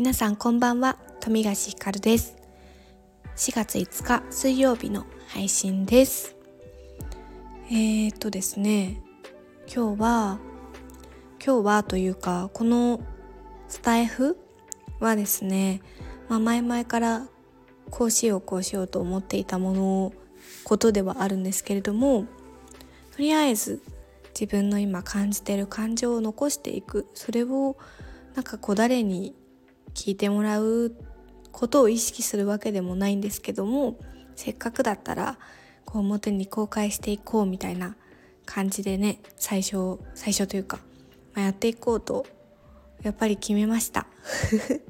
皆さんこんばんは。富樫ひかるです。4月5日水曜日の配信です。えー、っとですね今日は今日はというかこのスタイフはですね、まあ、前々からこうしようこうしようと思っていたものことではあるんですけれどもとりあえず自分の今感じてる感情を残していく。それをなんかこう誰に聞いてもらうことを意識するわけでもないんですけどもせっかくだったらこう表に公開していこうみたいな感じでね最初最初というか、まあ、やっていこうとやっぱり決めました。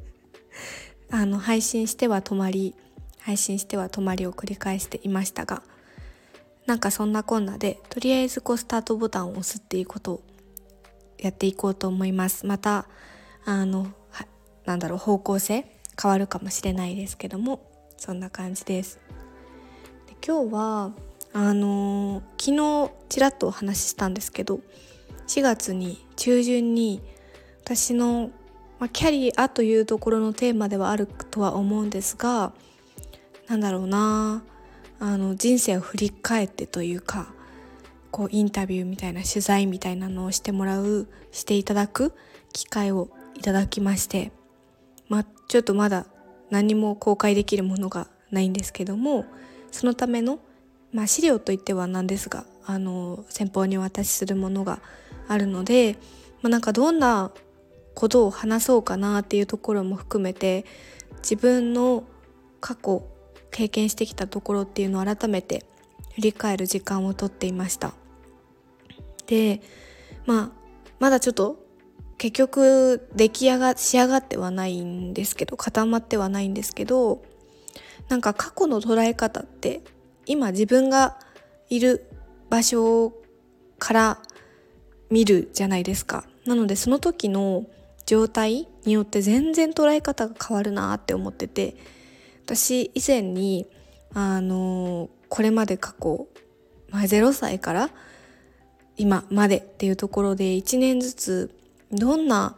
あの配信しては止まり配信しては止まりを繰り返していましたがなんかそんなこんなでとりあえずこうスタートボタンを押すっていうことをやっていこうと思います。またあのなんだろう方向性？変わるかもしれないですけども。そんな感じです。で今日はあのー、昨日ちらっとお話ししたんですけど4月に中旬に私の、まあ、キャリアというところのテーマではあるとは思うんですがなんだろうなあの人生を振り返ってというかこうインタビューみたいな取材みたいなのをしてもらうしていただく機会をいただきましてまあちょっとまだ何も公開できるものがないんですけどもそのための、まあ、資料といってはなんですがあの先方にお渡しするものがあるので、まあ、なんかどんなことを話そうかなっていうところも含めて自分の過去経験してきたところっていうのを改めて振り返る時間をとっていました。でまあまだちょっと結局出来上が仕上がってはないんですけど固まってはないんですけどなんか過去の捉え方って今自分がいる場所から見るじゃないですか。なのでその時の状態によって全然捉え方が変わるなって思ってて私以前にあのこれまで過去、まあ、0歳から今までっていうところで1年ずつどんな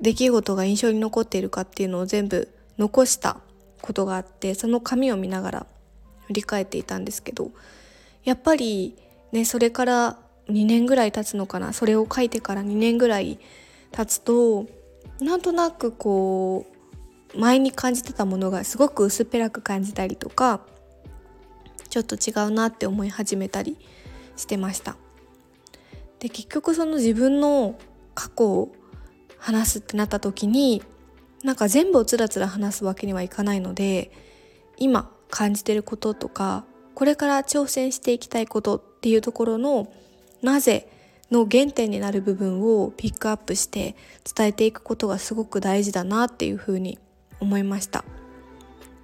出来事が印象に残っているかっていうのを全部残したことがあってその紙を見ながら振り返っていたんですけどやっぱりねそれから2年ぐらい経つのかな？それを書いてから2年ぐらい経つとなんとなくこう前に感じてたものがすごく薄っぺらく感じたりとかちょっと違うなって思い始めたりしてました。で結局その自分の過去を話すってなった時になんか全部をつらつら話すわけにはいかないので今感じてることとかこれから挑戦していきたいことっていうところのなぜの原点になる部分をピックアップして伝えていくことがすごく大事だなっていうふうに思いました。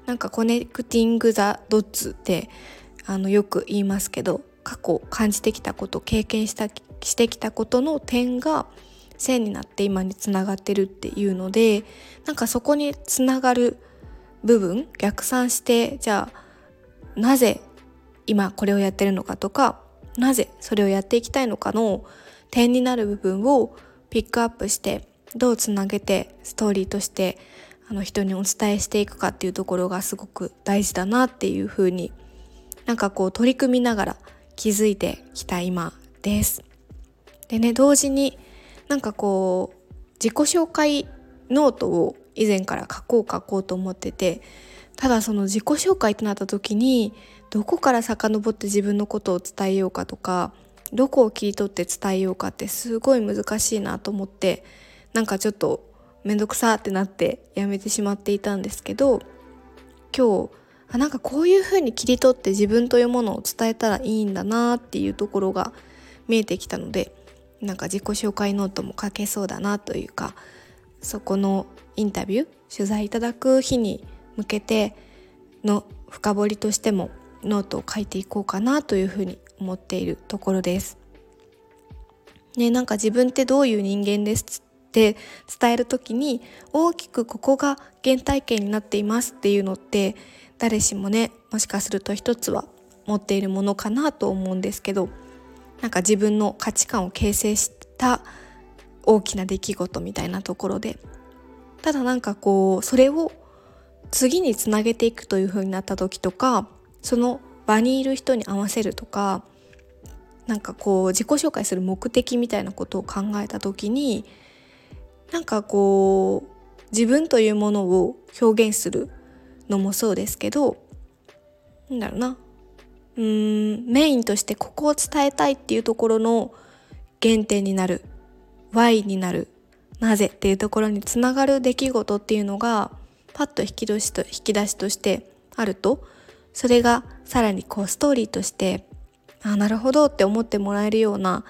なんかコネクティング・ザ・ドッツってあのよく言いますけど過去感じてきたこと経験したしてきたことの点が線になって今につながってるっていうのでなんかそこにつながる部分逆算してじゃあなぜ今これをやってるのかとかなぜそれをやっていきたいのかの点になる部分をピックアップしてどうつなげてストーリーとしてあの人にお伝えしていくかっていうところがすごく大事だなっていうふうになんかこう取り組みながら気づいてきた今です。でね同時になんかこう自己紹介ノートを以前から書こう書こうと思っててただその自己紹介となった時にどこから遡って自分のことを伝えようかとかどこを切り取って伝えようかってすごい難しいなと思ってなんかちょっと面倒くさってなってやめてしまっていたんですけど今日あなんかこういう風に切り取って自分というものを伝えたらいいんだなっていうところが見えてきたのでなんか自己紹介ノートも書けそうだなというかそこのインタビュー取材いただく日に向けての深掘りとしてもノートを書いていこうかなというふうに思っているところです。ね、なんか自分ってどういう人間ですって伝える時に大きくここが原体験になっていますっていうのって誰しもねもしかすると一つは持っているものかなと思うんですけどなんか自分の価値観を形成した大きな出来事みたいなところでただなんかこうそれを次につなげていくという風になった時とかその場にいる人に合わせるとかなんかこう自己紹介する目的みたいなことを考えた時になんかこう自分というものを表現するのもそうですけどなんだろうな。うーんメインとしてここを伝えたいっていうところの原点になる。Y になる。なぜっていうところにつながる出来事っていうのがパッと引き出しと引き出しとしてあるとそれがさらにこうストーリーとしてあなるほどって思ってもらえるような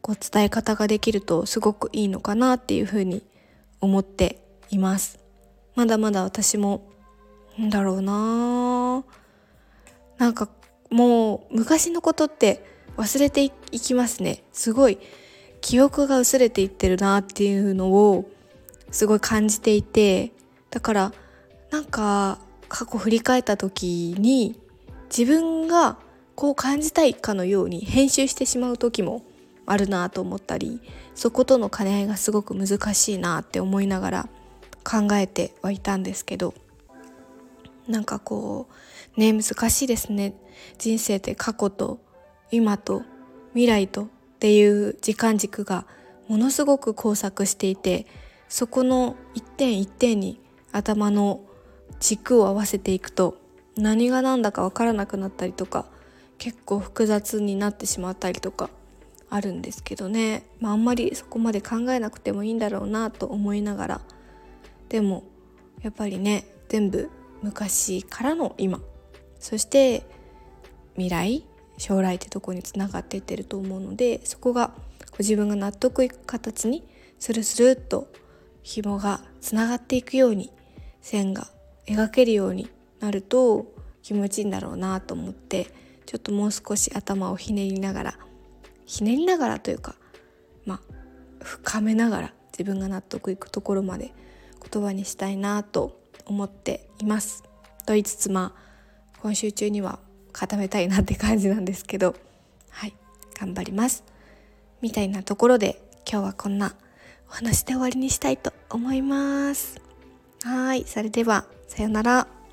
こう伝え方ができるとすごくいいのかなっていうふうに思っています。まだまだ私もなんだろうななんかもう昔のことって忘れていきますね。すごい記憶が薄れていってるなっていうのをすごい感じていて。だからなんか過去振り返った時に自分がこう感じたいかのように編集してしまう時もあるなと思ったりそことの兼ね合いがすごく難しいなって思いながら考えてはいたんですけど。なんかこうね難しいですね。人生って過去と今と未来とっていう時間軸がものすごく交錯していてそこの一点一点に頭の軸を合わせていくと何が何だか分からなくなったりとか結構複雑になってしまったりとかあるんですけどね、まあ、あんまりそこまで考えなくてもいいんだろうなと思いながら。でもやっぱりね全部昔からの今。そして未来将来ってとこにつながっていってると思うのでそこが自分が納得いく形にスルスルっと紐がつながっていくように線が描けるようになると気持ちいいんだろうなと思ってちょっともう少し頭をひねりながらひねりながらというかまあ深めながら自分が納得いくところまで言葉にしたいなと思っています。と言いつつまあ今週中には固めたいなって感じなんですけどはい頑張ります。みたいなところで今日はこんなお話で終わりにしたいと思います。はい、それではさようなら。